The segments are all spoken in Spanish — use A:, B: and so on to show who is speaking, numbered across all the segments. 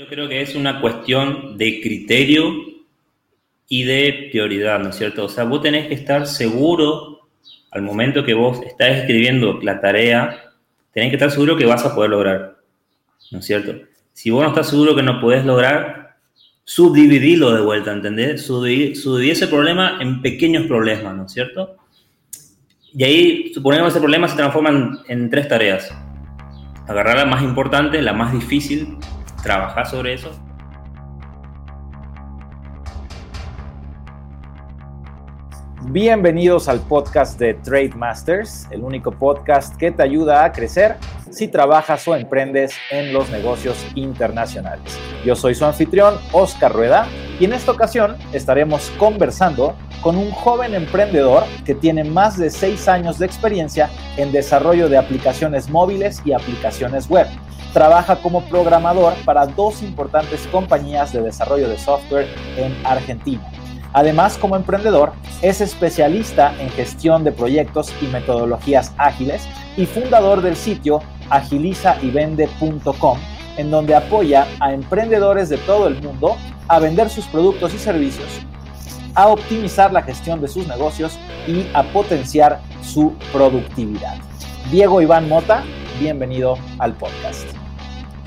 A: Yo creo que es una cuestión de criterio y de prioridad, ¿no es cierto? O sea, vos tenés que estar seguro al momento que vos estás escribiendo la tarea, tenés que estar seguro que vas a poder lograr, ¿no es cierto? Si vos no estás seguro que no podés lograr, subdividilo de vuelta, ¿entendés? Subdividir, ese problema en pequeños problemas, ¿no es cierto? Y ahí, suponemos que ese problema se transforma en, en tres tareas. Agarrar la más importante, la más difícil, trabajar sobre eso.
B: Bienvenidos al podcast de Trade Masters, el único podcast que te ayuda a crecer si trabajas o emprendes en los negocios internacionales. Yo soy su anfitrión, Oscar Rueda, y en esta ocasión estaremos conversando con un joven emprendedor que tiene más de seis años de experiencia en desarrollo de aplicaciones móviles y aplicaciones web trabaja como programador para dos importantes compañías de desarrollo de software en Argentina. Además, como emprendedor, es especialista en gestión de proyectos y metodologías ágiles y fundador del sitio agilizayvende.com, en donde apoya a emprendedores de todo el mundo a vender sus productos y servicios, a optimizar la gestión de sus negocios y a potenciar su productividad. Diego Iván Mota, bienvenido al podcast.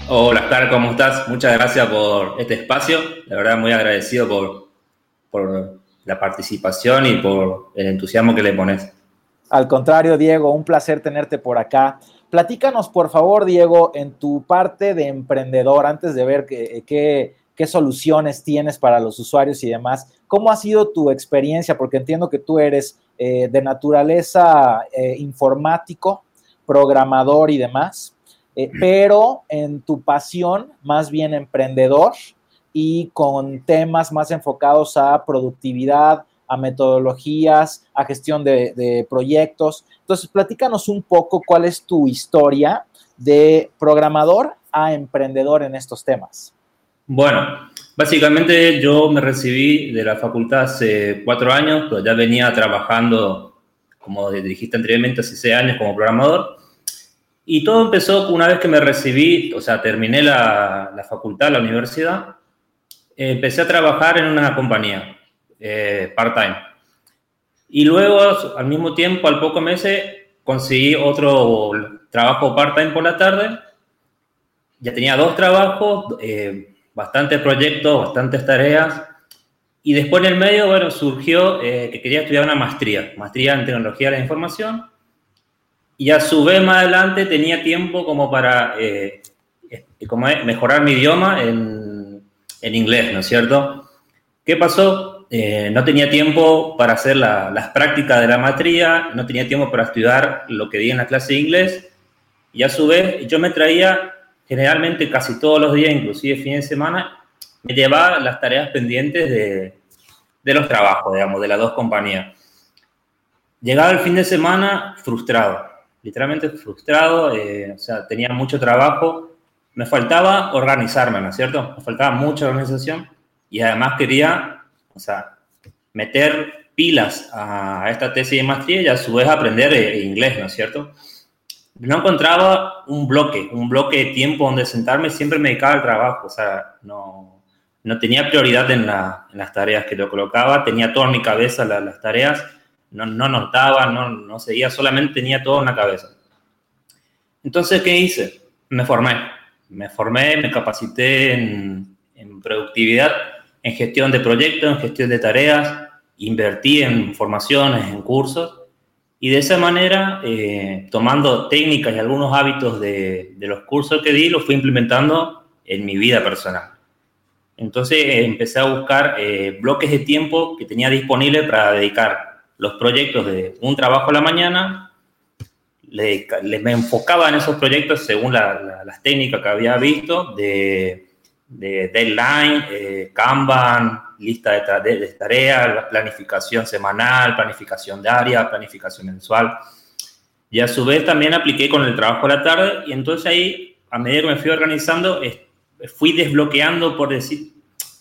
A: Hola, Oscar, ¿cómo estás? Muchas gracias por este espacio. La verdad, muy agradecido por, por la participación y por el entusiasmo que le pones.
B: Al contrario, Diego, un placer tenerte por acá. Platícanos, por favor, Diego, en tu parte de emprendedor, antes de ver qué, qué, soluciones tienes para los usuarios y demás, ¿cómo ha sido tu experiencia? Porque entiendo que tú eres eh, de naturaleza eh, informático, programador y demás. Eh, pero en tu pasión más bien emprendedor y con temas más enfocados a productividad, a metodologías, a gestión de, proyectos. Entonces, platícanos un poco cuál es tu historia de programador a emprendedor en estos temas.
A: Bueno, básicamente yo me recibí de la facultad hace cuatro años, pero ya venía trabajando, como dijiste anteriormente, hace seis años como programador. Y todo empezó una vez que me recibí, o sea, terminé la, la facultad, la universidad, empecé a trabajar en una compañía, eh, part-time. Y luego, al mismo tiempo, al poco meses, conseguí otro trabajo part-time por la tarde. Ya tenía dos trabajos, eh, bastantes proyectos, bastantes tareas. Y después en el medio, bueno, surgió eh, que quería estudiar una maestría, maestría en tecnología de la información y a su vez más adelante tenía tiempo como para eh, como mejorar mi idioma en, en, inglés, ¿no es cierto? ¿Qué pasó? Eh, no tenía tiempo para hacer las prácticas de la maestría, no tenía tiempo para estudiar lo que di en la clase de inglés y a su vez yo me traía generalmente casi todos los días, inclusive fin de semana, me llevaba las tareas pendientes de, de los trabajos, digamos, de las dos compañías. Llegaba el fin de semana frustrado, literalmente frustrado, eh, o sea, tenía mucho trabajo, me faltaba organizarme, ¿no es cierto? Me faltaba mucha organización y además quería, o sea, meter pilas a esta tesis de maestría y a su vez aprender inglés, ¿no es cierto? No encontraba un bloque, un bloque de tiempo donde sentarme, siempre me dedicaba al trabajo, o sea, no, no tenía prioridad en, las tareas que lo colocaba, tenía todo en mi cabeza las tareas no, no notaba, no, no seguía, solamente tenía todo en la cabeza. Entonces, ¿qué hice? Me formé. Me formé, me capacité en, en productividad, en gestión de proyectos, en gestión de tareas, invertí en formaciones, en cursos, y de esa manera, eh, tomando técnicas y algunos hábitos de, de, los cursos que di, los fui implementando en mi vida personal. Entonces empecé a buscar eh, bloques de tiempo que tenía disponibles para dedicar los proyectos de un trabajo a la mañana, le, me enfocaba en esos proyectos según las técnicas que había visto de, deadline, eh, Kanban, lista de, tareas, planificación semanal, planificación diaria, planificación mensual. Y a su vez también apliqué con el trabajo a la tarde y entonces ahí, a medida que me fui organizando, fui desbloqueando, por decir,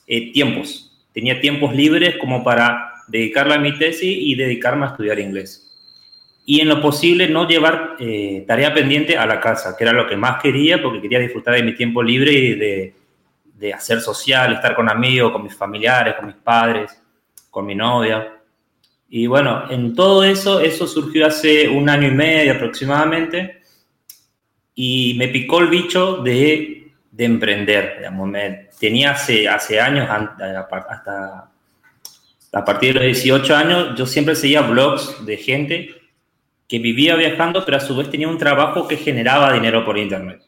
A: eh, tiempos. Tenía tiempos libres como para dedicarla a mi tesis y dedicarme a estudiar inglés. Y en lo posible no llevar eh, tarea pendiente a la casa, que era lo que más quería porque quería disfrutar de mi tiempo libre y de, de hacer social, estar con amigos, con mis familiares, con mis padres, con mi novia. Y bueno, en todo eso, eso surgió hace un año y medio aproximadamente y me picó el bicho de, de emprender. Digamos. Me, tenía hace, hace años, hasta a partir de los 18 años, yo siempre seguía blogs de gente que vivía viajando, pero a su vez tenía un trabajo que generaba dinero por Internet.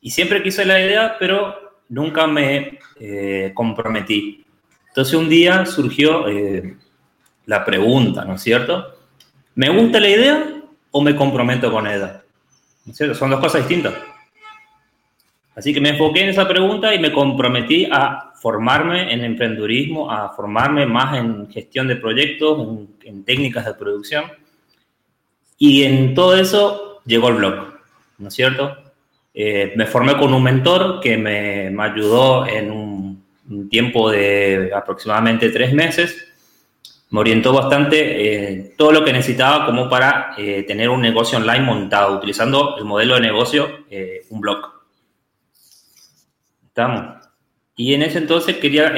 A: Y siempre quise la idea, pero nunca me eh, comprometí. Entonces un día surgió eh, la pregunta, ¿no es cierto? ¿Me gusta la idea o me comprometo con ella? ¿No es cierto? Son dos cosas distintas. Así que me enfoqué en esa pregunta y me comprometí a formarme en emprendedurismo, a formarme más en gestión de proyectos, en técnicas de producción y en todo eso llegó el blog, ¿no es cierto? Eh, me formé con un mentor que me, ayudó en un, tiempo de aproximadamente tres meses. Me orientó bastante en todo lo que necesitaba como para eh, tener un negocio online montado, utilizando el modelo de negocio, eh, un blog. ¿Estamos? Y en ese entonces quería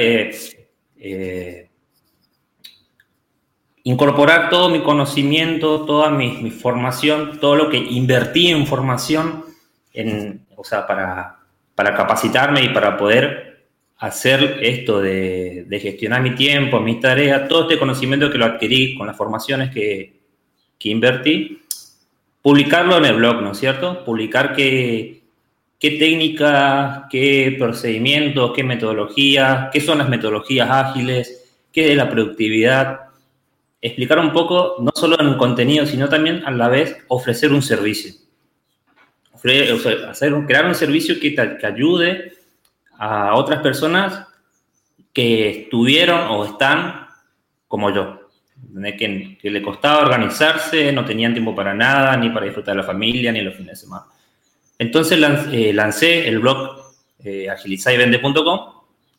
A: incorporar todo mi conocimiento, toda mi, formación, todo lo que invertí en formación, en, o sea, para, para capacitarme y para poder hacer esto de, gestionar mi tiempo, mis tareas, todo este conocimiento que lo adquirí con las formaciones que, que invertí, publicarlo en el blog, ¿no es cierto? Publicar qué, qué técnicas, qué procedimientos, qué metodologías, qué son las metodologías ágiles, qué es la productividad, explicar un poco, no solo en contenido, sino también a la vez ofrecer un servicio. hacer, crear un servicio que, que ayude a otras personas que estuvieron o están como yo, que, que, le costaba organizarse, no tenían tiempo para nada, ni para disfrutar de la familia, ni los fines de semana. Entonces eh, lancé el blog eh,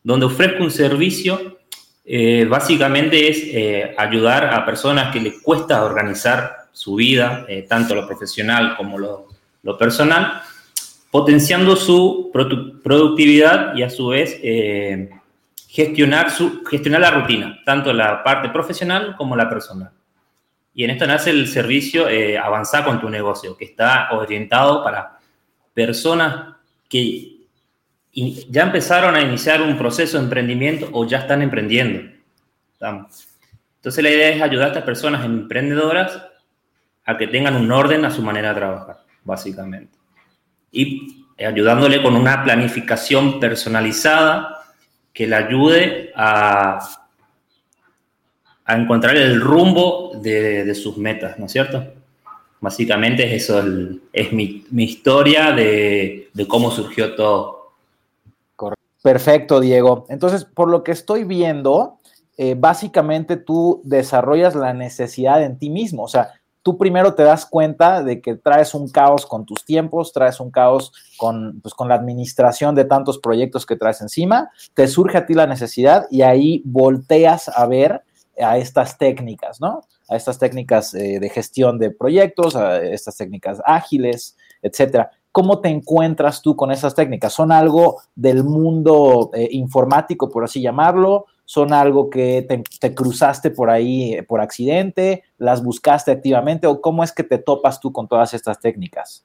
A: donde ofrezco un servicio eh, básicamente es eh, ayudar a personas que les cuesta organizar su vida, eh, tanto lo profesional como lo, lo, personal, potenciando su productividad y a su vez gestionar, su, gestionar la rutina, tanto la parte profesional como la personal. Y en esto nace el servicio Avanzar con tu negocio, que está orientado para personas que ya empezaron a iniciar un proceso de emprendimiento o ya están emprendiendo. Entonces la idea es ayudar a estas personas emprendedoras a que tengan un orden a su manera de trabajar, básicamente. Y ayudándole con una planificación personalizada que le ayude a, a encontrar el rumbo de, sus metas, ¿no es cierto? Básicamente es eso, es mi, mi historia de, cómo surgió todo.
B: Perfecto, Diego. Entonces, por lo que estoy viendo, eh, básicamente tú desarrollas la necesidad en ti mismo. O sea, tú primero te das cuenta de que traes un caos con tus tiempos, traes un caos con, pues, con la administración de tantos proyectos que traes encima, te surge a ti la necesidad y ahí volteas a ver a estas técnicas, ¿no? A estas técnicas eh, de gestión de proyectos, a estas técnicas ágiles, etcétera. ¿Cómo te encuentras tú con esas técnicas? ¿Son algo del mundo eh, informático, por así llamarlo? ¿Son algo que te, cruzaste por ahí eh, por accidente? ¿Las buscaste activamente? ¿O cómo es que te topas tú con todas estas técnicas?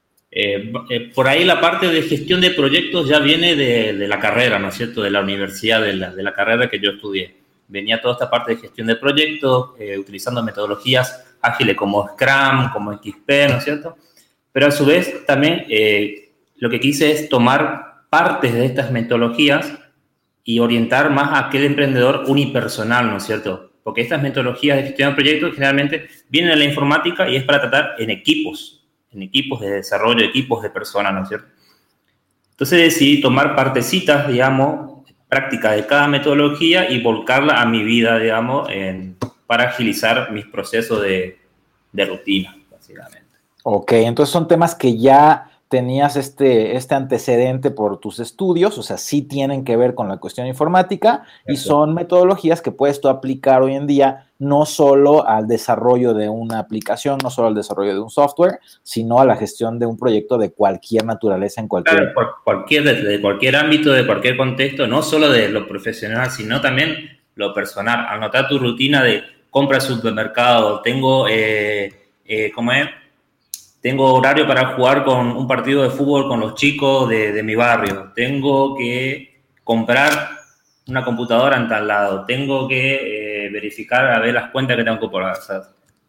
A: Por ahí la parte de gestión de proyectos ya viene de, la carrera, ¿no es cierto? De la universidad, de la, carrera que yo estudié. Venía toda esta parte de gestión de proyectos, utilizando metodologías ágiles como Scrum, como XP, ¿no es cierto? pero a su vez también eh, lo que quise es tomar partes de estas metodologías y orientar más a aquel emprendedor unipersonal, ¿no es cierto? Porque estas metodologías de gestión de proyectos generalmente vienen de la informática y es para tratar en equipos, en equipos de desarrollo, equipos de personas, ¿no es cierto? Entonces decidí tomar partecitas, digamos, prácticas de cada metodología y volcarla a mi vida, digamos, para agilizar mis procesos de, de rutina, básicamente.
B: Ok, entonces son temas que ya tenías este, este antecedente por tus estudios, o sea, sí tienen que ver con la cuestión informática y son metodologías que puedes tú aplicar hoy en día no solo al desarrollo de una aplicación, no solo al desarrollo de un software, sino a la gestión de un proyecto de cualquier naturaleza en cualquier...
A: Claro, cualquier, de cualquier ámbito, de cualquier contexto, no solo de lo profesional, sino también lo personal. Anotar tu rutina de compra supermercado, tengo, eh, eh, ¿cómo es? Tengo horario para jugar con un partido de fútbol con los chicos de, mi barrio, tengo que comprar una computadora en tal lado, tengo que eh, verificar a ver las cuentas que tengo que sea,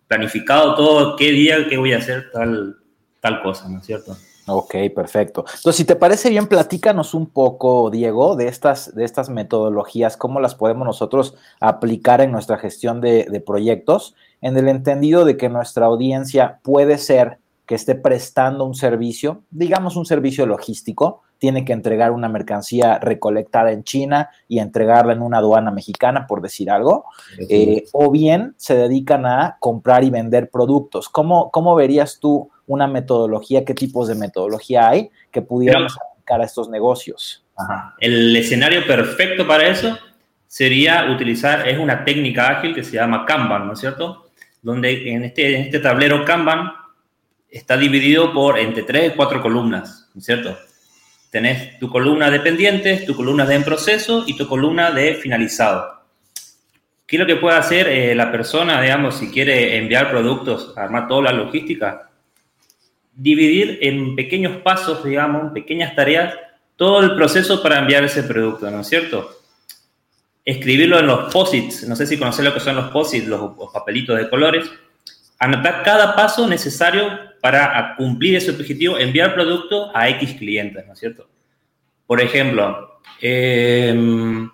A: planificado todo, qué día, qué voy a hacer tal, tal cosa, ¿no es cierto?
B: Ok, perfecto. Entonces, si te parece bien, platícanos un poco, Diego, de estas, de estas metodologías, cómo las podemos nosotros aplicar en nuestra gestión de proyectos, en el entendido de que nuestra audiencia puede ser que esté prestando un servicio, digamos un servicio logístico, tiene que entregar una mercancía recolectada en China y entregarla en una aduana mexicana, por decir algo, eh, o bien se dedican a comprar y vender productos. ¿Cómo, ¿Cómo verías tú una metodología, qué tipos de metodología hay que pudiéramos aplicar a estos negocios?
A: El escenario perfecto para eso sería utilizar, es una técnica ágil que se llama Kanban, ¿no es cierto? Donde en este, en este tablero Kanban está dividido por entre tres y cuatro columnas, ¿no es cierto? Tenés tu columna de pendientes, tu columna de en proceso y tu columna de finalizado. ¿Qué es lo que puede hacer eh, la persona, digamos, si quiere enviar productos, armar toda la logística? Dividir en pequeños pasos, digamos, pequeñas tareas, todo el proceso para enviar ese producto, ¿no es cierto? Escribirlo en los posits, no sé si conocen lo que son los posits, los papelitos de colores, anotar cada paso necesario para cumplir ese objetivo, enviar producto a X clientes, ¿no es cierto? Por ejemplo, em,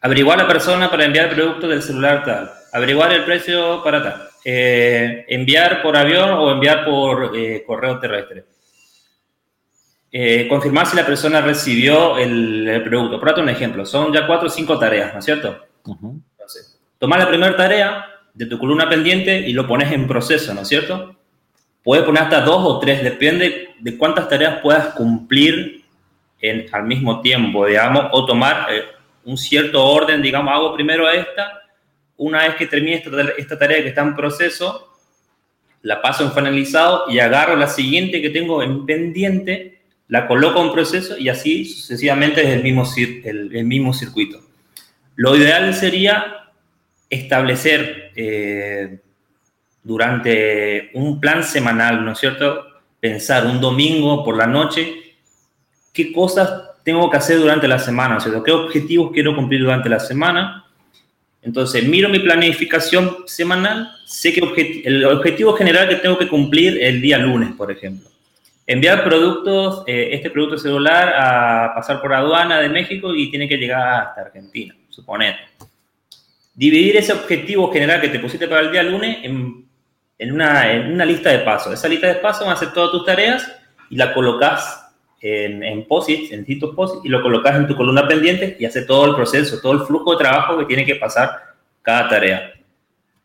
A: averiguar la persona para enviar producto del celular tal, averiguar el precio para tal, eh, enviar por avión o enviar por eh, correo terrestre. Eh, confirmar si la persona recibió el, producto. Por otro un ejemplo, son ya cuatro o cinco tareas, ¿no es cierto? Entonces, tomar la primera tarea, de tu columna pendiente y lo pones en proceso, ¿no es cierto? Puedes poner hasta dos o tres, depende de cuántas tareas puedas cumplir en, al mismo tiempo, digamos, o tomar eh, un cierto orden, digamos, hago primero esta, una vez que termine esta, esta tarea que está en proceso, la paso en finalizado y agarro la siguiente que tengo en pendiente, la coloco en proceso y así sucesivamente es el mismo, el mismo circuito. Lo ideal sería establecer eh, durante un plan semanal, ¿no es cierto? Pensar un domingo por la noche, qué cosas tengo que hacer durante la semana, ¿no es cierto? ¿Qué objetivos quiero cumplir durante la semana? Entonces, miro mi planificación semanal, sé que el objetivo general que tengo que cumplir el día lunes, por ejemplo. Enviar productos, eh, este producto celular a pasar por aduana de México y tiene que llegar hasta Argentina, suponete dividir ese objetivo general que te pusiste para el día lunes en, en, una, en una, lista de pasos. Esa lista de pasos va a ser todas tus tareas y la colocas en, en posits, en distintos posits, y lo colocas en tu columna pendiente y hace todo el proceso, todo el flujo de trabajo que tiene que pasar cada tarea.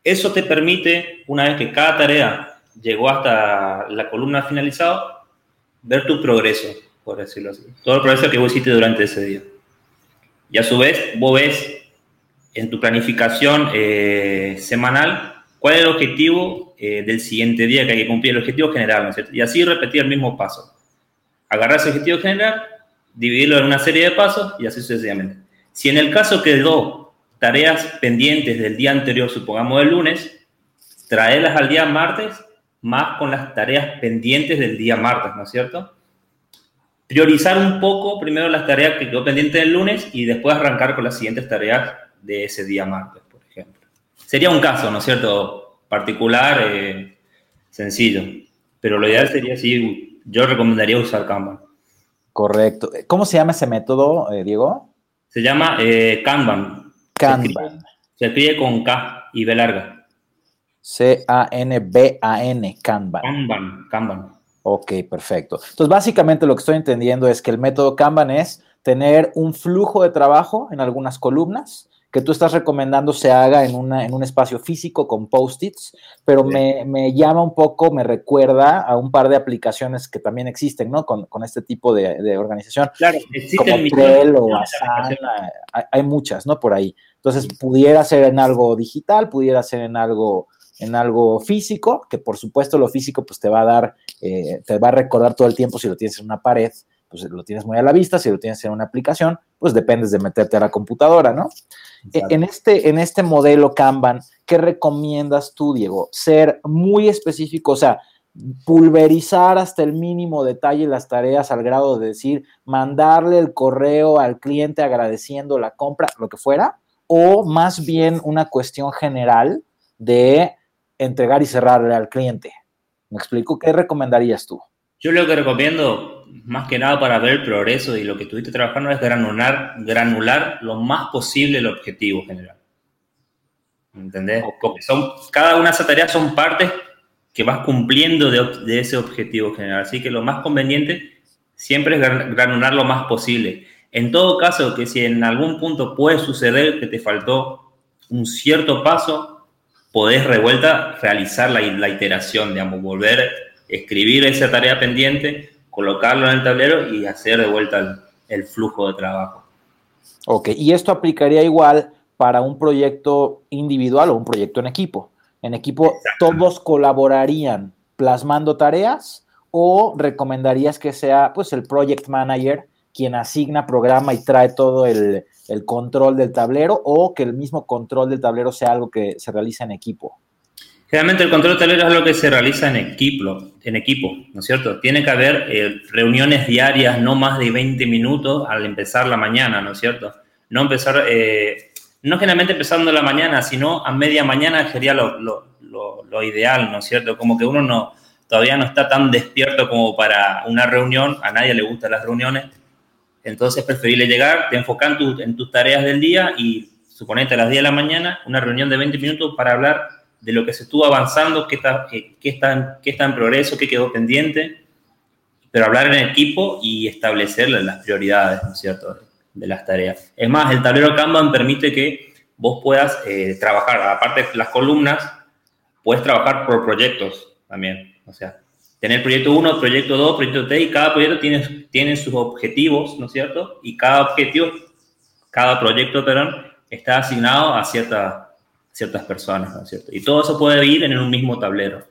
A: Eso te permite, una vez que cada tarea llegó hasta la columna finalizada, ver tu progreso, por decirlo así. Todo el progreso que vos hiciste durante ese día. Y a su vez, vos ves en tu planificación eh, semanal, cuál es el objetivo eh, del siguiente día que hay que cumplir, el objetivo general, ¿no es cierto? Y así repetir el mismo paso. Agarrar ese objetivo general, dividirlo en una serie de pasos y así sucesivamente. Si en el caso quedó tareas pendientes del día anterior, supongamos el lunes, traerlas al día martes más con las tareas pendientes del día martes, ¿no es cierto? Priorizar un poco primero las tareas que quedó pendientes del lunes y después arrancar con las siguientes tareas de ese día martes, por ejemplo. Sería un caso, ¿no es cierto? Particular, eh, sencillo. Pero lo ideal sería, sí, yo recomendaría usar Kanban.
B: Correcto. ¿Cómo se llama ese método, eh, Diego?
A: Se llama eh, Kanban.
B: Kanban.
A: Se escribe, con K y B larga.
B: C-A-N-B-A-N, Kanban.
A: Kanban, Kanban.
B: Ok, perfecto. Entonces, básicamente lo que estoy entendiendo es que el método Kanban es tener un flujo de trabajo en algunas columnas que tú estás recomendando se haga en, una, en un espacio físico con post-its, pero me, me, llama un poco, me recuerda a un par de aplicaciones que también existen, ¿no? Con, con este tipo de, de, organización.
A: Claro,
B: existen como Trello, Asana, hay, hay muchas, ¿no? Por ahí. Entonces, pudiera ser en algo digital, pudiera ser en algo en algo físico, que por supuesto lo físico pues te va a dar, eh, te va a recordar todo el tiempo si lo tienes en una pared, pues lo tienes muy a la vista, si lo tienes en una aplicación, pues dependes de meterte a la computadora, ¿no? Exacto. En este, en este modelo Kanban, ¿qué recomiendas tú, Diego? Ser muy específico, o sea, pulverizar hasta el mínimo detalle las tareas al grado de decir, mandarle el correo al cliente agradeciendo la compra, lo que fuera, o más bien una cuestión general de entregar y cerrarle al cliente. ¿Me explico? ¿Qué recomendarías tú?
A: Yo lo que recomiendo, más que nada para ver el progreso y lo que estuviste trabajando, es granular, granular lo más posible el objetivo general. ¿Entendés? Porque son, cada una de esas tareas son partes que vas cumpliendo de, de, ese objetivo general. Así que lo más conveniente siempre es granular lo más posible. En todo caso, que si en algún punto puede suceder que te faltó un cierto paso, podés revuelta realizar la, la iteración, digamos, volver escribir esa tarea pendiente, colocarlo en el tablero y hacer de vuelta el, el flujo de trabajo.
B: Ok, y esto aplicaría igual para un proyecto individual o un proyecto en equipo. En equipo todos colaborarían plasmando tareas o recomendarías que sea pues el project manager quien asigna programa y trae todo el, el, control del tablero o que el mismo control del tablero sea algo que se realiza en equipo?
A: Generalmente el control del tablero es algo que se realiza en equipo, en equipo ¿no es cierto? Tiene que haber eh, reuniones diarias, no más de 20 minutos al empezar la mañana, ¿no es cierto? No empezar, eh, no generalmente empezando la mañana, sino a media mañana sería lo, lo, lo, lo ideal, ¿no es cierto? Como que uno no, todavía no está tan despierto como para una reunión, a nadie le gustan las reuniones, entonces es preferible llegar, te enfocas en, en, tus tareas del día y suponete a las 10 de la mañana una reunión de 20 minutos para hablar de lo que se estuvo avanzando, qué está, qué, qué está, qué está en progreso, qué quedó pendiente, pero hablar en equipo y establecer las prioridades, ¿no es cierto?, de las tareas. Es más, el tablero Kanban permite que vos puedas eh, trabajar, aparte de las columnas, puedes trabajar por proyectos también, o sea, tener proyecto 1, proyecto 2, proyecto 3, y cada proyecto tiene, tiene sus objetivos, ¿no es cierto? Y cada objetivo, cada proyecto, perdón, está asignado a cierta, ciertas personas, ¿no es cierto? Y todo eso puede ir en un mismo tablero.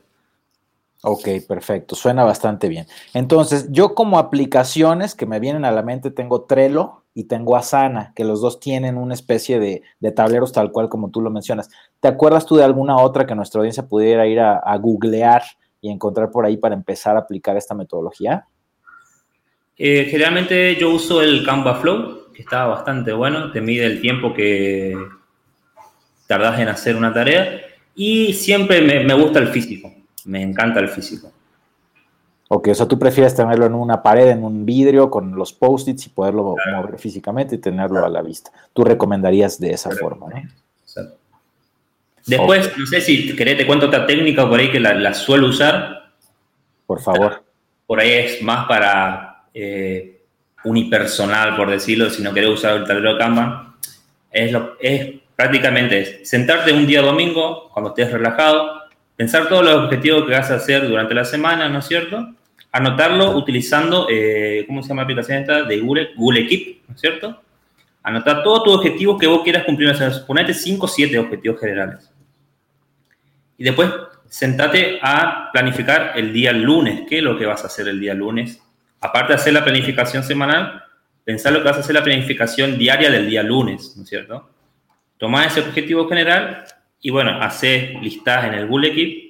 B: Ok, perfecto, suena bastante bien. Entonces, yo como aplicaciones que me vienen a la mente tengo Trello y tengo Asana, que los dos tienen una especie de, de tableros tal cual como tú lo mencionas. ¿Te acuerdas tú de alguna otra que nuestra audiencia pudiera ir a, a googlear? y encontrar por ahí para empezar a aplicar esta metodología?
A: Eh, generalmente yo uso el Canva Flow, que está bastante bueno, te mide el tiempo que tardas en hacer una tarea y siempre me, me gusta el físico, me encanta el físico.
B: Ok, o sea, tú prefieres tenerlo en una pared, en un vidrio, con los post-its y poderlo claro. mover físicamente y tenerlo claro. a la vista. Tú recomendarías de esa claro. forma, ¿no? Exacto.
A: Después, okay. no sé si querés, te cuento otra técnica por ahí que la, la suelo usar.
B: Por favor.
A: Por ahí es más para eh, unipersonal, por decirlo, si no querés usar el tablero de Kanban. Es, lo, es prácticamente es sentarte un día domingo, cuando estés relajado, pensar todos los objetivos que vas a hacer durante la semana, ¿no es cierto? Anotarlo utilizando, eh, ¿cómo se llama la aplicación esta? De Google, Google Keep, ¿no es cierto? Anotar todos tus objetivos que vos quieras cumplir. O sea, ponete 5 o 7 objetivos generales. Y después sentate a planificar el día lunes. ¿Qué es lo que vas a hacer el día lunes? Aparte de hacer la planificación semanal, pensar lo que vas a hacer la planificación diaria del día lunes, ¿no es cierto? Tomás ese objetivo general y bueno, haces listas en el Google Keep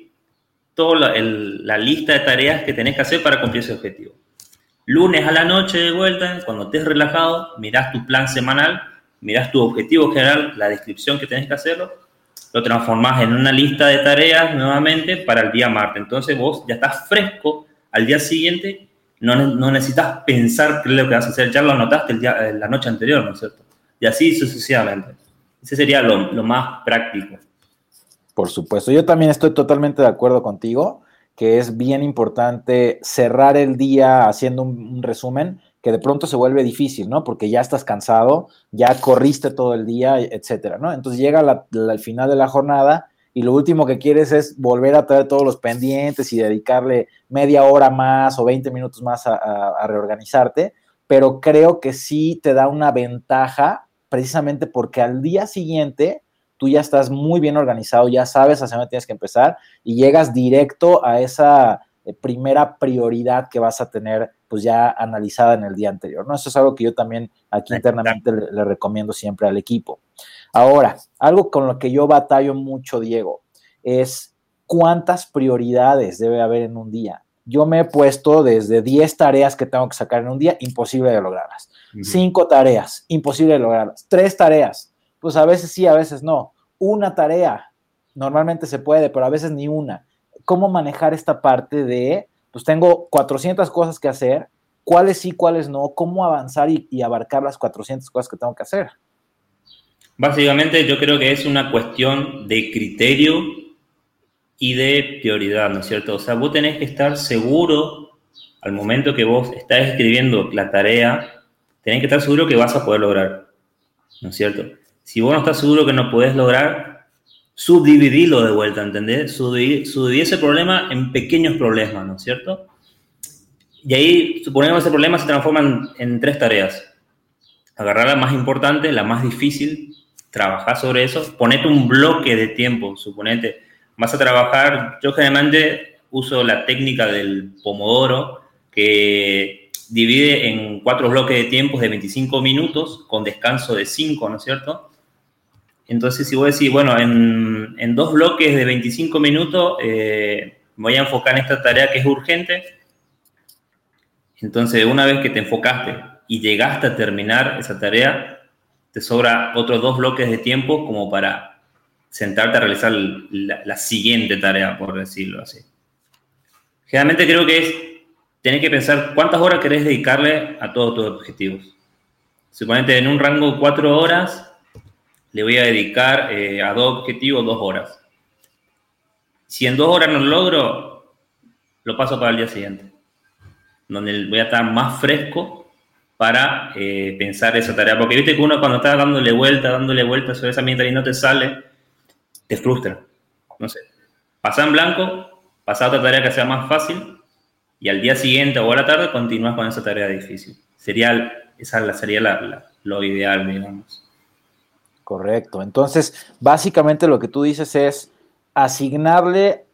A: toda la, lista de tareas que tenés que hacer para cumplir ese objetivo. Lunes a la noche de vuelta, cuando estés relajado, mirás tu plan semanal, mirás tu objetivo general, la descripción que tenés que hacerlo lo transformás en una lista de tareas nuevamente para el día martes. Entonces vos ya estás fresco al día siguiente, no, no necesitas pensar qué es lo que vas a hacer, ya lo anotaste el día, eh, la noche anterior, ¿no es cierto? Y así sucesivamente. Ese sería lo, más práctico.
B: Por supuesto, yo también estoy totalmente de acuerdo contigo que es bien importante cerrar el día haciendo un, resumen que de pronto se vuelve difícil, ¿no? Porque ya estás cansado, ya corriste todo el día, etcétera, ¿no? Entonces llega al final de la jornada y lo último que quieres es volver a traer todos los pendientes y dedicarle media hora más o 20 minutos más a, reorganizarte, pero creo que sí te da una ventaja precisamente porque al día siguiente tú ya estás muy bien organizado, ya sabes hacia dónde tienes que empezar y llegas directo a esa eh, primera prioridad que vas a tener pues ya analizada en el día anterior, ¿no? Eso es algo que yo también aquí internamente le, recomiendo siempre al equipo. Ahora, algo con lo que yo batallo mucho, Diego, es cuántas prioridades debe haber en un día. Yo me he puesto desde 10 tareas que tengo que sacar en un día, imposible de lograrlas. 5 tareas, imposible de lograrlas. 3 tareas, pues a veces sí, a veces no. Una tarea, normalmente se puede, pero a veces ni una. ¿Cómo manejar esta parte de pues tengo 400 cosas que hacer, cuáles sí, cuáles no, cómo avanzar y, abarcar las 400 cosas que tengo que hacer.
A: Básicamente yo creo que es una cuestión de criterio y de prioridad, ¿no es cierto? O sea, vos tenés que estar seguro al momento que vos estás escribiendo la tarea, tenés que estar seguro que vas a poder lograr, ¿no es cierto? Si vos no estás seguro que no podés lograr, subdividirlo de vuelta, ¿entendés? Subdividir, ese problema en pequeños problemas, ¿no es cierto? Y ahí, suponemos ese problema se transforma en, tres tareas. Agarrar la más importante, la más difícil, trabajar sobre eso, ponete un bloque de tiempo, suponete, vas a trabajar, yo generalmente uso la técnica del pomodoro, que divide en cuatro bloques de tiempo de 25 minutos, con descanso de 5, ¿no es cierto? Entonces, si vos decís, bueno, en, dos bloques de 25 minutos eh, voy a enfocar en esta tarea que es urgente, entonces una vez que te enfocaste y llegaste a terminar esa tarea, te sobra otros dos bloques de tiempo como para sentarte a realizar la, siguiente tarea, por decirlo así. Generalmente creo que es tener que pensar cuántas horas querés dedicarle a todos tus objetivos. Suponete en un rango de cuatro horas, le voy a dedicar eh, a dos objetivos dos horas. Si en dos horas no lo logro, lo paso para el día siguiente, donde voy a estar más fresco para eh, pensar esa tarea. Porque viste que uno cuando está dándole vuelta, dándole vuelta sobre esa mierda y no te sale, te frustra. No sé. Pasa en blanco, pasa otra tarea que sea más fácil y al día siguiente o a la tarde continúas con esa tarea difícil. Sería, esa sería lo ideal, digamos.
B: Correcto. Entonces, básicamente lo que tú dices es asignarle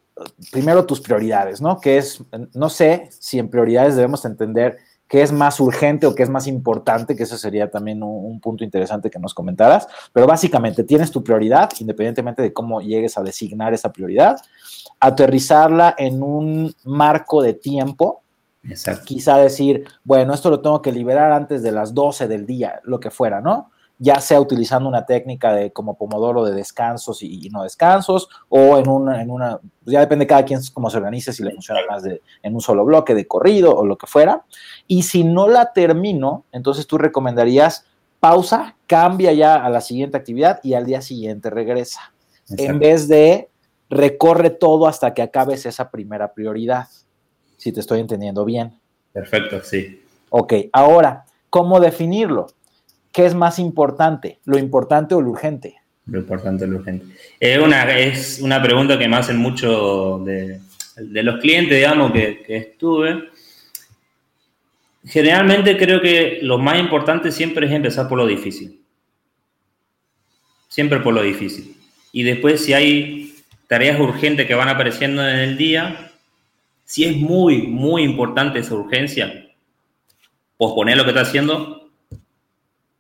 B: primero tus prioridades, ¿no? Que es, no sé si en prioridades debemos entender qué es más urgente o qué es más importante, que eso sería también un, punto interesante que nos comentaras, pero básicamente tienes tu prioridad, independientemente de cómo llegues a designar esa prioridad, aterrizarla en un marco de tiempo, Exacto. quizá decir, bueno, esto lo tengo que liberar antes de las 12 del día, lo que fuera, ¿no? Ya sea utilizando una técnica de como Pomodoro de descansos y, no descansos, o en una, en una, pues ya depende de cada quien cómo se organice, si le funciona más de, en un solo bloque de corrido o lo que fuera. Y si no la termino, entonces tú recomendarías pausa, cambia ya a la siguiente actividad y al día siguiente regresa. En vez de recorre todo hasta que acabes esa primera prioridad, si te estoy entendiendo bien.
A: Perfecto, sí.
B: Ok, ahora, ¿cómo definirlo? ¿Qué es más importante? ¿Lo importante o lo urgente?
A: Lo importante o lo urgente. Es una, es una pregunta que me hacen mucho de, los clientes, digamos, que, estuve. Generalmente creo que lo más importante siempre es empezar por lo difícil. Siempre por lo difícil. Y después si hay tareas urgentes que van apareciendo en el día, si es muy, muy importante esa urgencia, posponer lo que está haciendo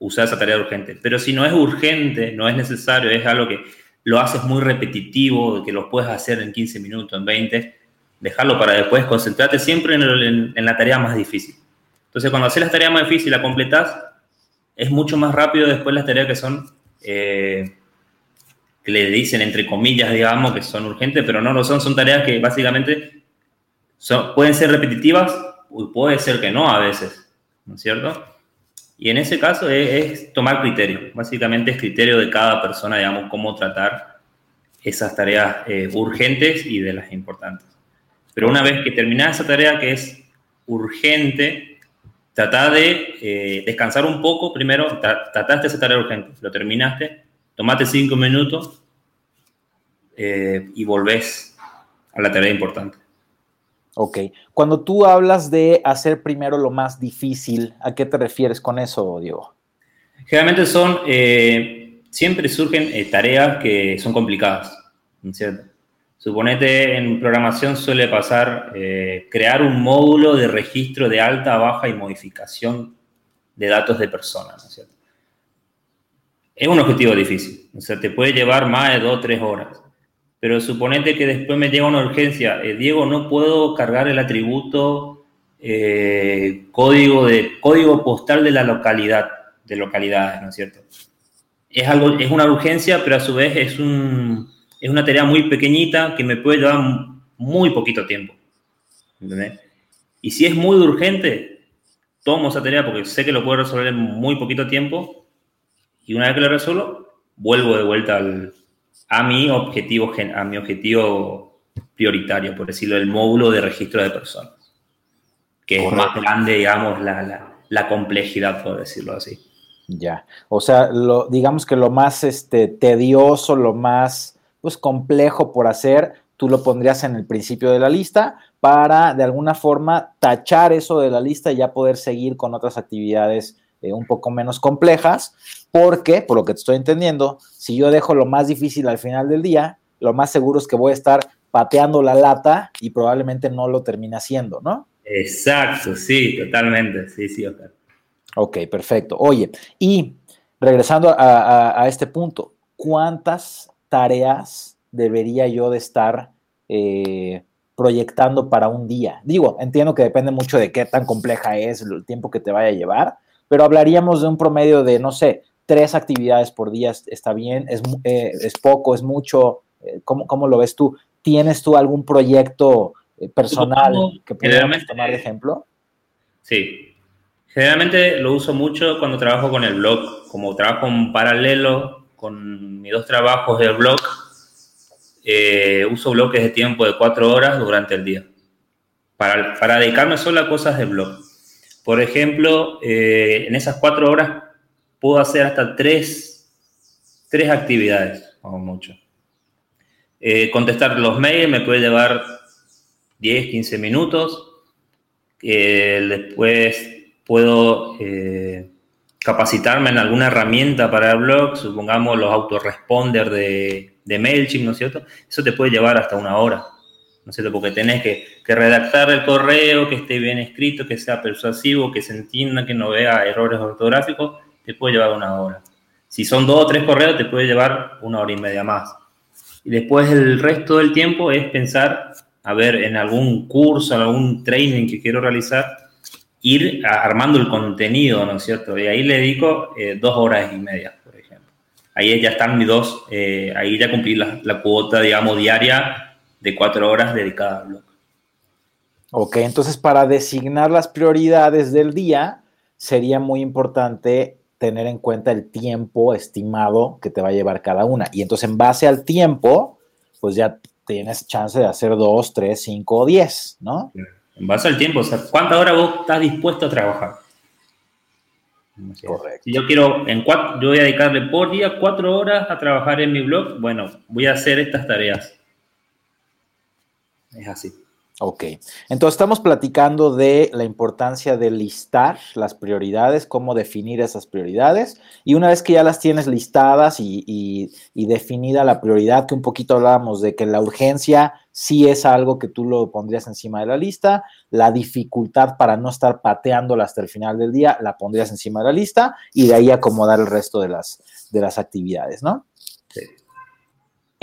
A: usar esa tarea urgente. Pero si no es urgente, no es necesario, es algo que lo haces muy repetitivo, que lo puedes hacer en 15 minutos, en 20, dejarlo para después, concentrarte siempre en, la tarea más difícil. Entonces, cuando haces la tarea más difícil la completas, es mucho más rápido después las tareas que son, eh, que le dicen entre comillas, digamos, que son urgentes, pero no lo son, son tareas que básicamente pueden ser repetitivas, puede ser que no a veces, ¿no es cierto? Y en ese caso es, tomar criterio. Básicamente es criterio de cada persona, digamos, cómo tratar esas tareas eh, urgentes y de las importantes. Pero una vez que terminas esa tarea que es urgente, Trata de eh, descansar un poco primero, trataste esa tarea urgente, lo terminaste, tomate cinco minutos eh, y volvés a la tarea importante.
B: Ok. Cuando tú hablas de hacer primero lo más difícil, ¿a qué te refieres con eso, Diego?
A: Generalmente son, eh, siempre surgen tareas que son complicadas, ¿cierto? Suponete en programación suele pasar eh, crear un módulo de registro de alta, baja y modificación de datos de personas, ¿no es cierto? Es un objetivo difícil, o sea, te puede llevar más de dos o tres horas. Pero suponete que después me llega una urgencia, eh, Diego, no puedo cargar el atributo eh, código, de, código postal de la localidad, de localidades, ¿no es cierto? Es, algo, es una urgencia, pero a su vez es un, es una tarea muy pequeñita que me puede llevar muy poquito tiempo. ¿entendés? Y si es muy urgente, tomo esa tarea porque sé que lo puedo resolver en muy poquito tiempo y una vez que lo resuelvo, vuelvo de vuelta a, mi objetivo, a mi objetivo prioritario, por decirlo, el módulo de registro de personas, que es más grande, digamos, la, la, complejidad, por decirlo así.
B: Ya, o sea, lo, digamos que lo más este, tedioso, lo más pues complejo por hacer, tú lo pondrías en el principio de la lista para de alguna forma tachar eso de la lista y ya poder seguir con otras actividades eh, un poco menos complejas, porque, por lo que te estoy entendiendo, si yo dejo lo más difícil al final del día, lo más seguro es que voy a estar pateando la lata y probablemente no lo termine haciendo, ¿no?
A: Exacto, sí, totalmente, sí, sí, Oscar.
B: Ok, perfecto. Oye, y regresando a este punto, ¿cuántas tareas debería yo de estar eh, proyectando para un día? Digo, entiendo que depende mucho de qué tan compleja es el tiempo que te vaya a llevar, pero hablaríamos de un promedio de, no sé, tres actividades por día, ¿está bien? ¿Es, eh, es poco? ¿Es mucho? Eh, ¿cómo, ¿cómo, lo ves tú? ¿Tienes tú algún proyecto personal que pudiéramos tomar de ejemplo?
A: Sí. Generalmente lo uso mucho cuando trabajo con el blog, como trabajo en paralelo con mis dos trabajos del blog, eh, uso bloques de tiempo de cuatro horas durante el día para, para dedicarme solo a cosas del blog. Por ejemplo, eh, en esas cuatro horas puedo hacer hasta tres, tres actividades, como mucho. Eh, contestar los mails me puede llevar 10, 15 minutos. después puedo capacitarme en alguna herramienta para el blog, supongamos los autoresponders de, de MailChimp, ¿no es cierto? Eso te puede llevar hasta una hora, ¿no es cierto? Porque tenés que, redactar el correo, que esté bien escrito, que sea persuasivo, que se entienda, que no vea errores ortográficos, te puede llevar una hora. Si son dos o tres correos, te puede llevar una hora y media más. Y después el resto del tiempo es pensar, a ver, en algún curso, en algún training que quiero realizar, ir armando el contenido, ¿no es cierto? Y ahí le dedico eh, dos horas y media, por ejemplo. Ahí ya están mis dos, eh, ahí ya cumplí la, cuota, digamos, diaria de cuatro horas dedicada al blog.
B: Ok, entonces para designar las prioridades del día, sería muy importante tener en cuenta el tiempo estimado que te va a llevar cada una. Y entonces en base al tiempo, pues ya tienes chance de hacer dos, tres, cinco o diez, ¿no?
A: en base al tiempo, o sea, ¿cuántas horas vos estás dispuesto a trabajar?
B: Correcto.
A: Si yo quiero, en cuatro, yo voy a dedicarle por día cuatro horas a trabajar en mi blog, bueno, voy a hacer estas tareas. Es así.
B: Ok, entonces estamos platicando de la importancia de listar las prioridades, cómo definir esas prioridades y una vez que ya las tienes listadas y, definida la prioridad, que un poquito hablábamos de que la urgencia sí es algo que tú lo pondrías encima de la lista, la dificultad para no estar pateándola hasta el final del día la pondrías encima de la lista y de ahí acomodar el resto de las, de las actividades, ¿no? Sí.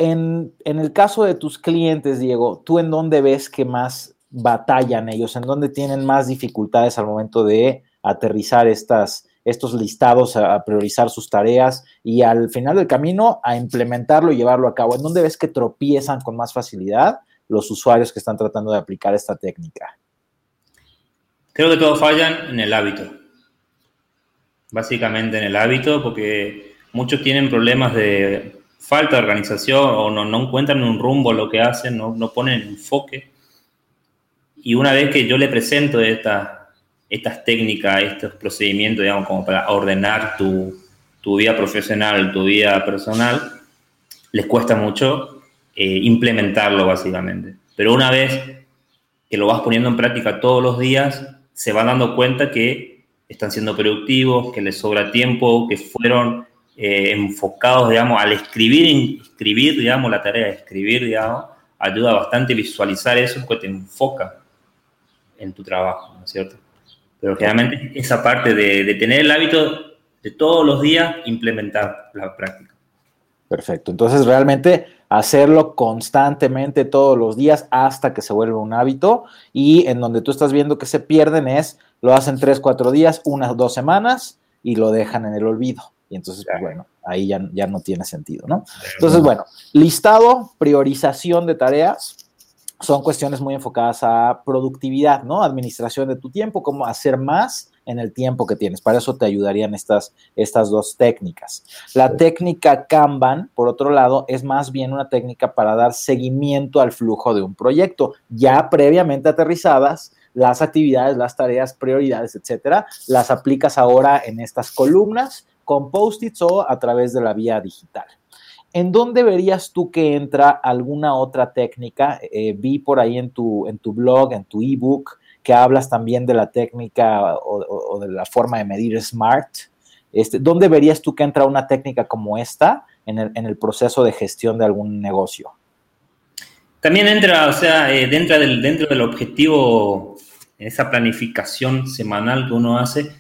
B: En, el caso de tus clientes, Diego, ¿tú en dónde ves que más batallan ellos? ¿En dónde tienen más dificultades al momento de aterrizar estos listados, a, priorizar sus tareas y al final del camino a implementarlo y llevarlo a cabo? ¿En dónde ves que tropiezan con más facilidad los usuarios que están tratando de aplicar esta técnica?
A: Creo que todos fallan en el hábito. Básicamente en el hábito, porque muchos tienen problemas de falta de organización o no, no encuentran un rumbo lo que hacen, no, no ponen enfoque. Y una vez que yo le presento esta, estas técnicas, estos procedimientos, digamos, como para ordenar tu, tu vida profesional, tu vida personal, les cuesta mucho eh, implementarlo básicamente. Pero una vez que lo vas poniendo en práctica todos los días, se van dando cuenta que están siendo productivos, que les sobra tiempo, que fueron eh, enfocados, digamos, al escribir, escribir, digamos, la tarea de escribir, digamos, ayuda bastante visualizar eso porque te enfoca en tu trabajo, ¿no es cierto? Pero generalmente esa parte de, de tener el hábito de todos los días implementar la práctica.
B: Perfecto. Entonces, realmente hacerlo constantemente todos los días hasta que se vuelva un hábito y en donde tú estás viendo que se pierden es, lo hacen tres, cuatro días, unas dos semanas y lo dejan en el olvido. Y entonces, pues, bueno, ahí ya, ya no tiene sentido, ¿no? Entonces, bueno, listado, priorización de tareas, son cuestiones muy enfocadas a productividad, ¿no? Administración de tu tiempo, cómo hacer más en el tiempo que tienes. Para eso te ayudarían estas, estas dos técnicas. La técnica Kanban, por otro lado, es más bien una técnica para dar seguimiento al flujo de un proyecto, ya previamente aterrizadas, las actividades, las tareas, prioridades, etcétera, las aplicas ahora en estas columnas con post-its o a través de la vía digital. ¿En dónde verías tú que entra alguna otra técnica? Eh, vi por ahí en tu, en tu blog, en tu ebook, que hablas también de la técnica o, de la forma de medir SMART. Este, ¿Dónde verías tú que entra una técnica como esta en el, proceso de gestión de algún negocio?
A: También entra, o sea, eh, dentro, del, dentro del objetivo, esa planificación semanal que uno hace,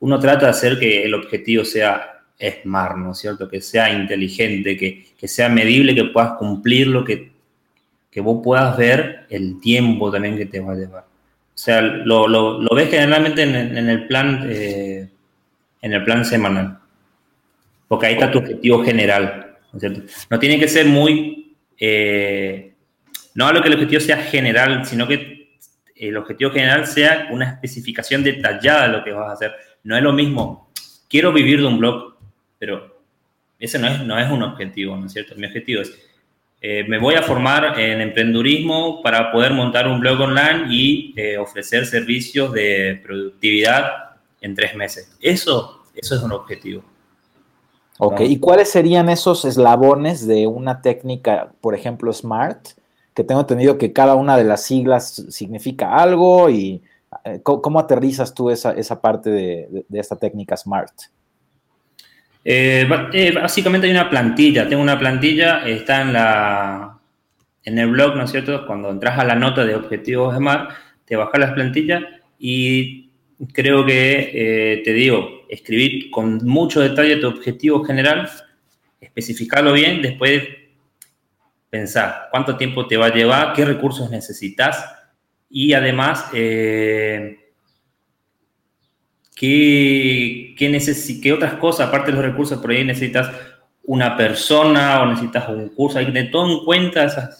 A: uno trata de hacer que el objetivo sea SMART, ¿no es cierto? Que sea inteligente, que, que sea medible, que puedas cumplirlo, que, que vos puedas ver el tiempo también que te va a llevar. O sea, lo, lo, lo ves generalmente en, el plan eh, en el plan semanal. Porque ahí está tu objetivo general. ¿no, es cierto? no tiene que ser muy. Eh, no hablo que el objetivo sea general, sino que el objetivo general sea una especificación detallada de lo que vas a hacer. No es lo mismo. Quiero vivir de un blog, pero ese no es, no es un objetivo, ¿no es cierto? Mi objetivo es eh, me voy a formar en emprendurismo para poder montar un blog online y eh, ofrecer servicios de productividad en tres meses. Eso, eso es un objetivo.
B: Ok, ¿y cuáles serían esos eslabones de una técnica, por ejemplo, SMART? Que tengo entendido que cada una de las siglas significa algo y eh, ¿cómo, aterrizas tú esa, esa parte de, de esta técnica SMART?
A: Eh, eh, básicamente hay una plantilla, tengo una plantilla, está en, la, en el blog, ¿no es cierto? Cuando entras a la nota de objetivos MAR, te bajas las plantillas y creo que, eh, te digo, escribir con mucho detalle tu objetivo general, especificarlo bien, después pensar cuánto tiempo te va a llevar, qué recursos necesitas y además... ¿Qué, qué, otras cosas, aparte de los recursos, por ahí necesitas una persona o necesitas un curso? Hay que tener todo en cuenta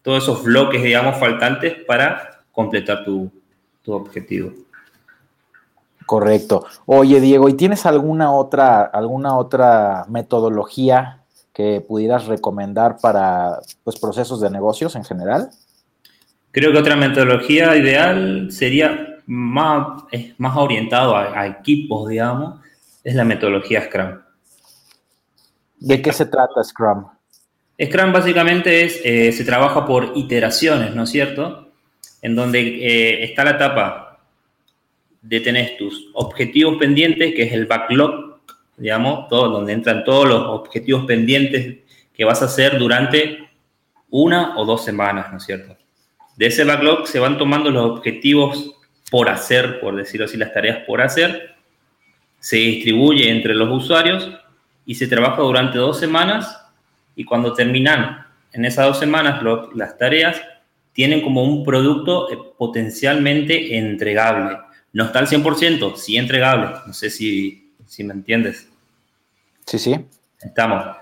A: todos esos bloques, digamos, faltantes para completar tu, tu objetivo.
B: Correcto. Oye, Diego, ¿y tienes alguna otra, alguna otra metodología que pudieras recomendar para pues, procesos de negocios en general?
A: Creo que otra metodología ideal sería más, es más orientado a, equipos, digamos, es la metodología Scrum.
B: ¿De qué se trata Scrum?
A: Scrum básicamente es, eh, se trabaja por iteraciones, ¿no es cierto? En donde eh, está la etapa de tener tus objetivos pendientes, que es el backlog, digamos, todo, donde entran todos los objetivos pendientes que vas a hacer durante una o dos semanas, ¿no es cierto? De ese backlog se van tomando los objetivos por hacer, por decirlo así, las tareas por hacer, se distribuye entre los usuarios y se trabaja durante dos semanas y cuando terminan en esas dos semanas las tareas, tienen como un producto eh, potencialmente entregable. No está al 100%, sí entregable. No sé si, si me entiendes.
B: Sí, sí.
A: Estamos.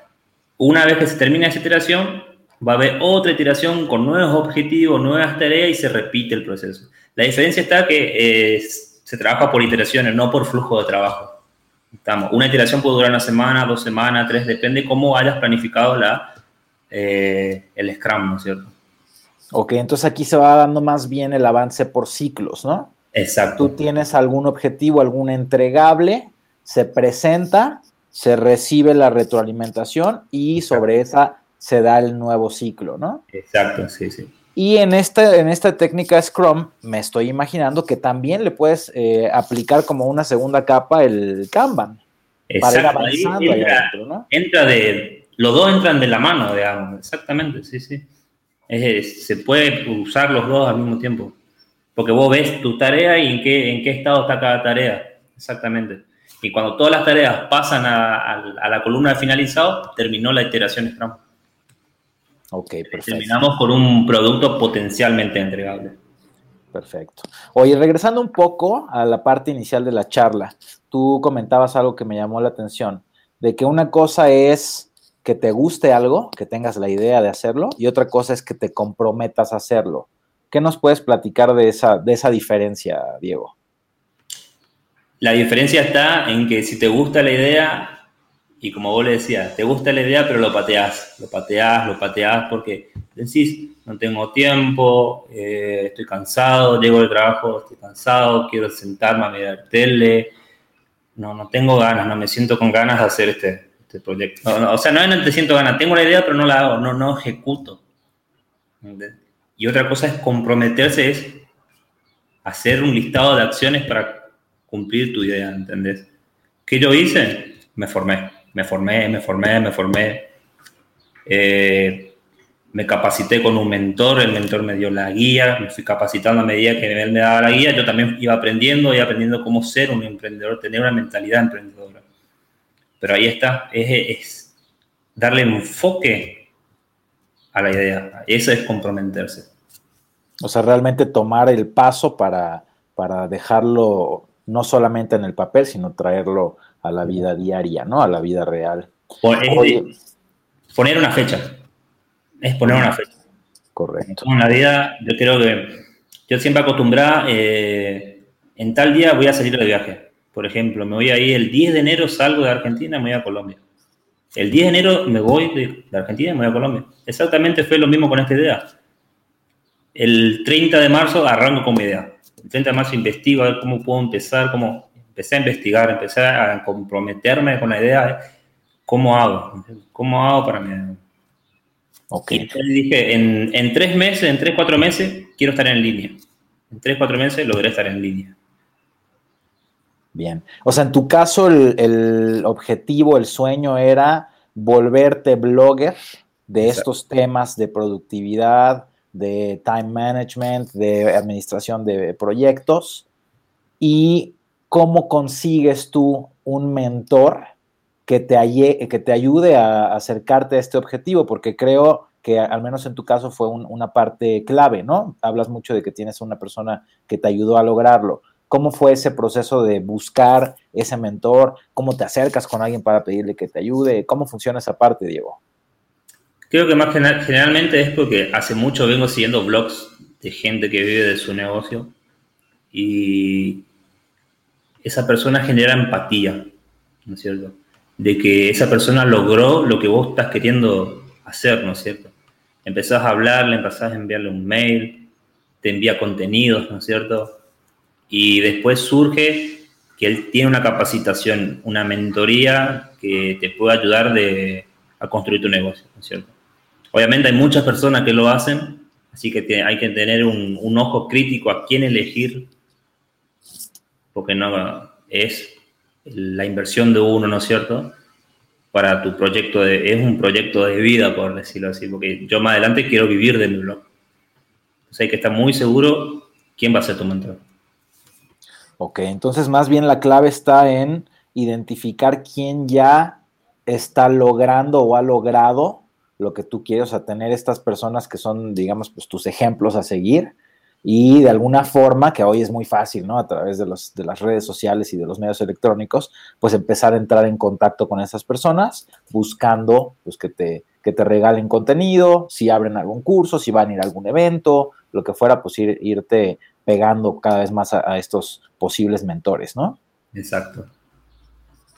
A: Una vez que se termina esa iteración, va a haber otra iteración con nuevos objetivos, nuevas tareas y se repite el proceso. La diferencia está que eh, se trabaja por iteraciones, no por flujo de trabajo. Estamos. Una iteración puede durar una semana, dos semanas, tres, depende cómo hayas planificado la, eh, el Scrum, ¿no es cierto?
B: Ok, entonces aquí se va dando más bien el avance por ciclos, ¿no? Exacto. Tú tienes algún objetivo, algún entregable, se presenta, se recibe la retroalimentación y sobre esa se da el nuevo ciclo, ¿no?
A: Exacto, sí, sí.
B: Y en, este, en esta técnica Scrum, me estoy imaginando que también le puedes eh, aplicar como una segunda capa el Kanban.
A: Exacto, para ir avanzando entra, ¿no? entra de, los dos entran de la mano, digamos, exactamente, sí, sí. se puede usar los dos al mismo tiempo, porque vos ves tu tarea y en qué, en qué estado está cada tarea, exactamente. Y cuando todas las tareas pasan a, a la columna de finalizado, terminó la iteración Scrum.
B: Ok, perfecto.
A: Terminamos con un producto potencialmente entregable.
B: Perfecto. Oye, regresando un poco a la parte inicial de la charla, tú comentabas algo que me llamó la atención, de que una cosa es que te guste algo, que tengas la idea de hacerlo, y otra cosa es que te comprometas a hacerlo. ¿Qué nos puedes platicar de esa, de esa diferencia, Diego?
A: La diferencia está en que si te gusta la idea, y como vos le decías, te gusta la idea, pero lo pateás, lo pateás, lo pateás porque decís, no tengo tiempo, eh, estoy cansado, llego del trabajo, estoy cansado, quiero sentarme a mirar tele, no, no tengo ganas, no me siento con ganas de hacer este, este proyecto. o sea, no, no te siento ganas, tengo la idea, pero no la hago, no, no ejecuto. Y otra cosa es comprometerse, es hacer un listado de acciones para cumplir tu idea, ¿entendés? ¿Qué yo hice? Me formé me formé, me formé, me formé. Eh, me capacité con un mentor, el mentor me dio la guía, me fui capacitando a medida que él me daba la guía, yo también iba aprendiendo, y aprendiendo cómo ser un emprendedor, tener una mentalidad emprendedora. Pero ahí está, es, es darle enfoque a la idea, eso es comprometerse.
B: O sea, realmente tomar el paso para, para dejarlo no solamente en el papel, sino traerlo a la vida diaria, ¿no? A la vida real.
A: poner una fecha. Es poner una fecha.
B: Correcto.
A: En la vida, yo creo que yo siempre acostumbraba, eh, en tal día voy a salir de viaje. Por ejemplo, me voy ahí el 10 de enero, salgo de Argentina, me voy a Colombia. El 10 de enero me voy de, Argentina y me voy a Colombia. Exactamente fue lo mismo con esta idea. El 30 de marzo arranco con mi idea. El 30 de marzo investigo a ver cómo puedo empezar, cómo empecé a investigar, empecé a comprometerme con la idea de cómo hago, cómo hago para mí.
B: Ok.
A: Y dije, en, tres meses, en tres, cuatro meses, quiero estar en línea. En tres, cuatro meses logré estar en línea.
B: Bien. O sea, en tu caso, el, el objetivo, el sueño era volverte blogger de estos temas de productividad, de time management, de administración de proyectos y cómo consigues tú un mentor que te, que te ayude a acercarte a este objetivo, porque creo que al menos en tu caso fue una parte clave, ¿no? Hablas mucho de que tienes una persona que te ayudó a lograrlo. ¿Cómo fue ese proceso de buscar ese mentor? ¿Cómo te acercas con alguien para pedirle que te ayude? ¿Cómo funciona esa parte, Diego?
A: Creo que más generalmente es porque hace mucho vengo siguiendo blogs de gente que vive de su negocio y esa persona genera empatía, ¿no es cierto? De que esa persona logró lo que vos estás queriendo hacer, ¿no es cierto? Empezás a hablarle, empezás a enviarle un mail, te envía contenidos, ¿no es cierto? Y después surge que él tiene una capacitación, una mentoría que te puede ayudar a construir tu negocio, ¿no es cierto? Obviamente hay muchas personas que lo hacen, así que hay que tener un, un ojo crítico a quién elegir porque no es la inversión de uno, ¿no es cierto? Para tu proyecto, es un proyecto de vida, por decirlo así, porque yo más adelante quiero vivir de mi blog. Entonces hay que estar muy seguro quién va a ser tu mentor.
B: Ok, entonces más bien la clave está en identificar quién ya está logrando o ha logrado lo que tú quieres, o sea, tener estas personas que son, digamos, pues tus ejemplos a seguir y de alguna forma, que hoy es muy fácil, ¿no? A través de, los, de las redes sociales y de los medios electrónicos, pues empezar a entrar en contacto con esas personas, buscando pues, que, te, que te regalen contenido, si abren algún curso, si van a ir a algún evento, lo que fuera, pues ir, irte pegando cada vez más a, a estos posibles mentores, ¿no?
A: Exacto.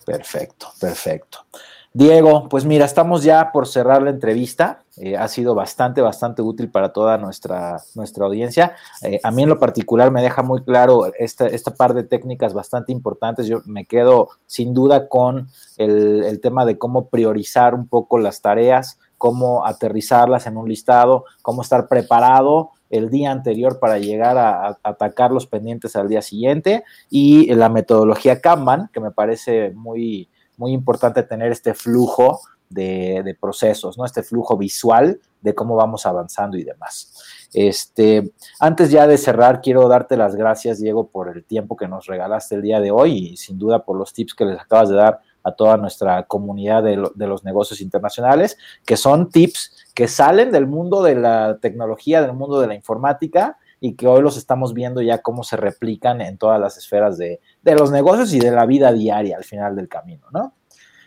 B: Perfecto, perfecto. Diego, pues mira, estamos ya por cerrar la entrevista. Eh, ha sido bastante, bastante útil para toda nuestra, nuestra audiencia. Eh, a mí en lo particular me deja muy claro esta, esta par de técnicas bastante importantes. Yo me quedo sin duda con el, el tema de cómo priorizar un poco las tareas, cómo aterrizarlas en un listado, cómo estar preparado el día anterior para llegar a, atacar los pendientes al día siguiente y la metodología Kanban, que me parece muy, muy importante tener este flujo de, procesos, ¿no? Este flujo visual de cómo vamos avanzando y demás. Este, antes ya de cerrar, quiero darte las gracias, Diego, por el tiempo que nos regalaste el día de hoy y sin duda por los tips que les acabas de dar a toda nuestra comunidad de, de los negocios internacionales, que son tips que salen del mundo de la tecnología, del mundo de la informática y que hoy los estamos viendo ya cómo se replican en todas las esferas de, los negocios y de la vida diaria al final del camino, ¿no?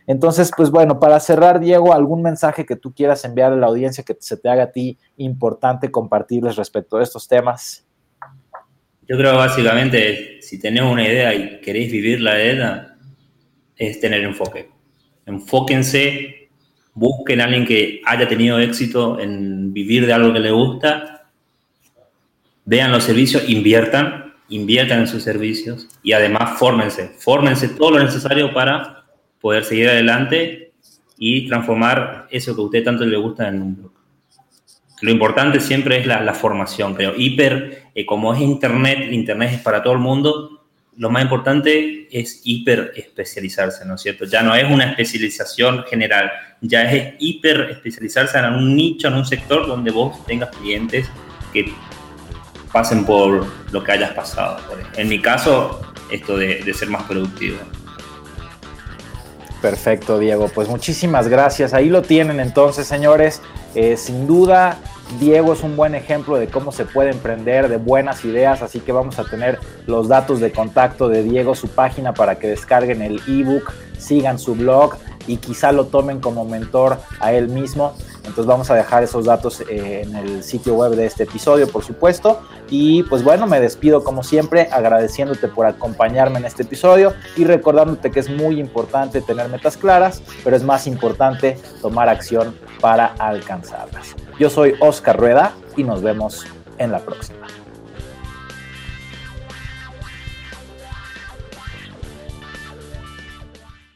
B: Entonces, pues bueno, para cerrar, Diego, algún mensaje que tú quieras enviar a la audiencia que se te haga a ti importante compartirles respecto a estos temas.
A: Yo creo básicamente, si tenés una idea y queréis vivir la idea, es tener enfoque. Enfóquense, busquen a alguien que haya tenido éxito en vivir de algo que le gusta vean los servicios, inviertan, inviertan en sus servicios y además fórmense, fórmense todo lo necesario para poder seguir adelante y transformar eso que a usted tanto le gusta en un blog. Lo importante siempre es la, formación, creo. Hiper, eh, como es Internet, Internet es para todo el mundo, lo más importante es hiper especializarse, ¿no es cierto? Ya no es una especialización general, ya es hiper especializarse en un nicho, en un sector donde vos tengas clientes que pasen por lo que hayas pasado. En mi caso, esto de, ser más productivo.
B: Perfecto, Diego. Pues muchísimas gracias. Ahí lo tienen entonces, señores. Eh, sin duda, Diego es un buen ejemplo de cómo se puede emprender, de buenas ideas, así que vamos a tener los datos de contacto de Diego, su página para que descarguen el ebook, sigan su blog y quizá lo tomen como mentor a él mismo. Entonces vamos a dejar esos datos eh, en el sitio web de este episodio, por supuesto. Y pues bueno, me despido como siempre agradeciéndote por acompañarme en este episodio y recordándote que es muy importante tener metas claras, pero es más importante tomar acción para alcanzarlas. Yo soy Oscar Rueda y nos vemos en la próxima.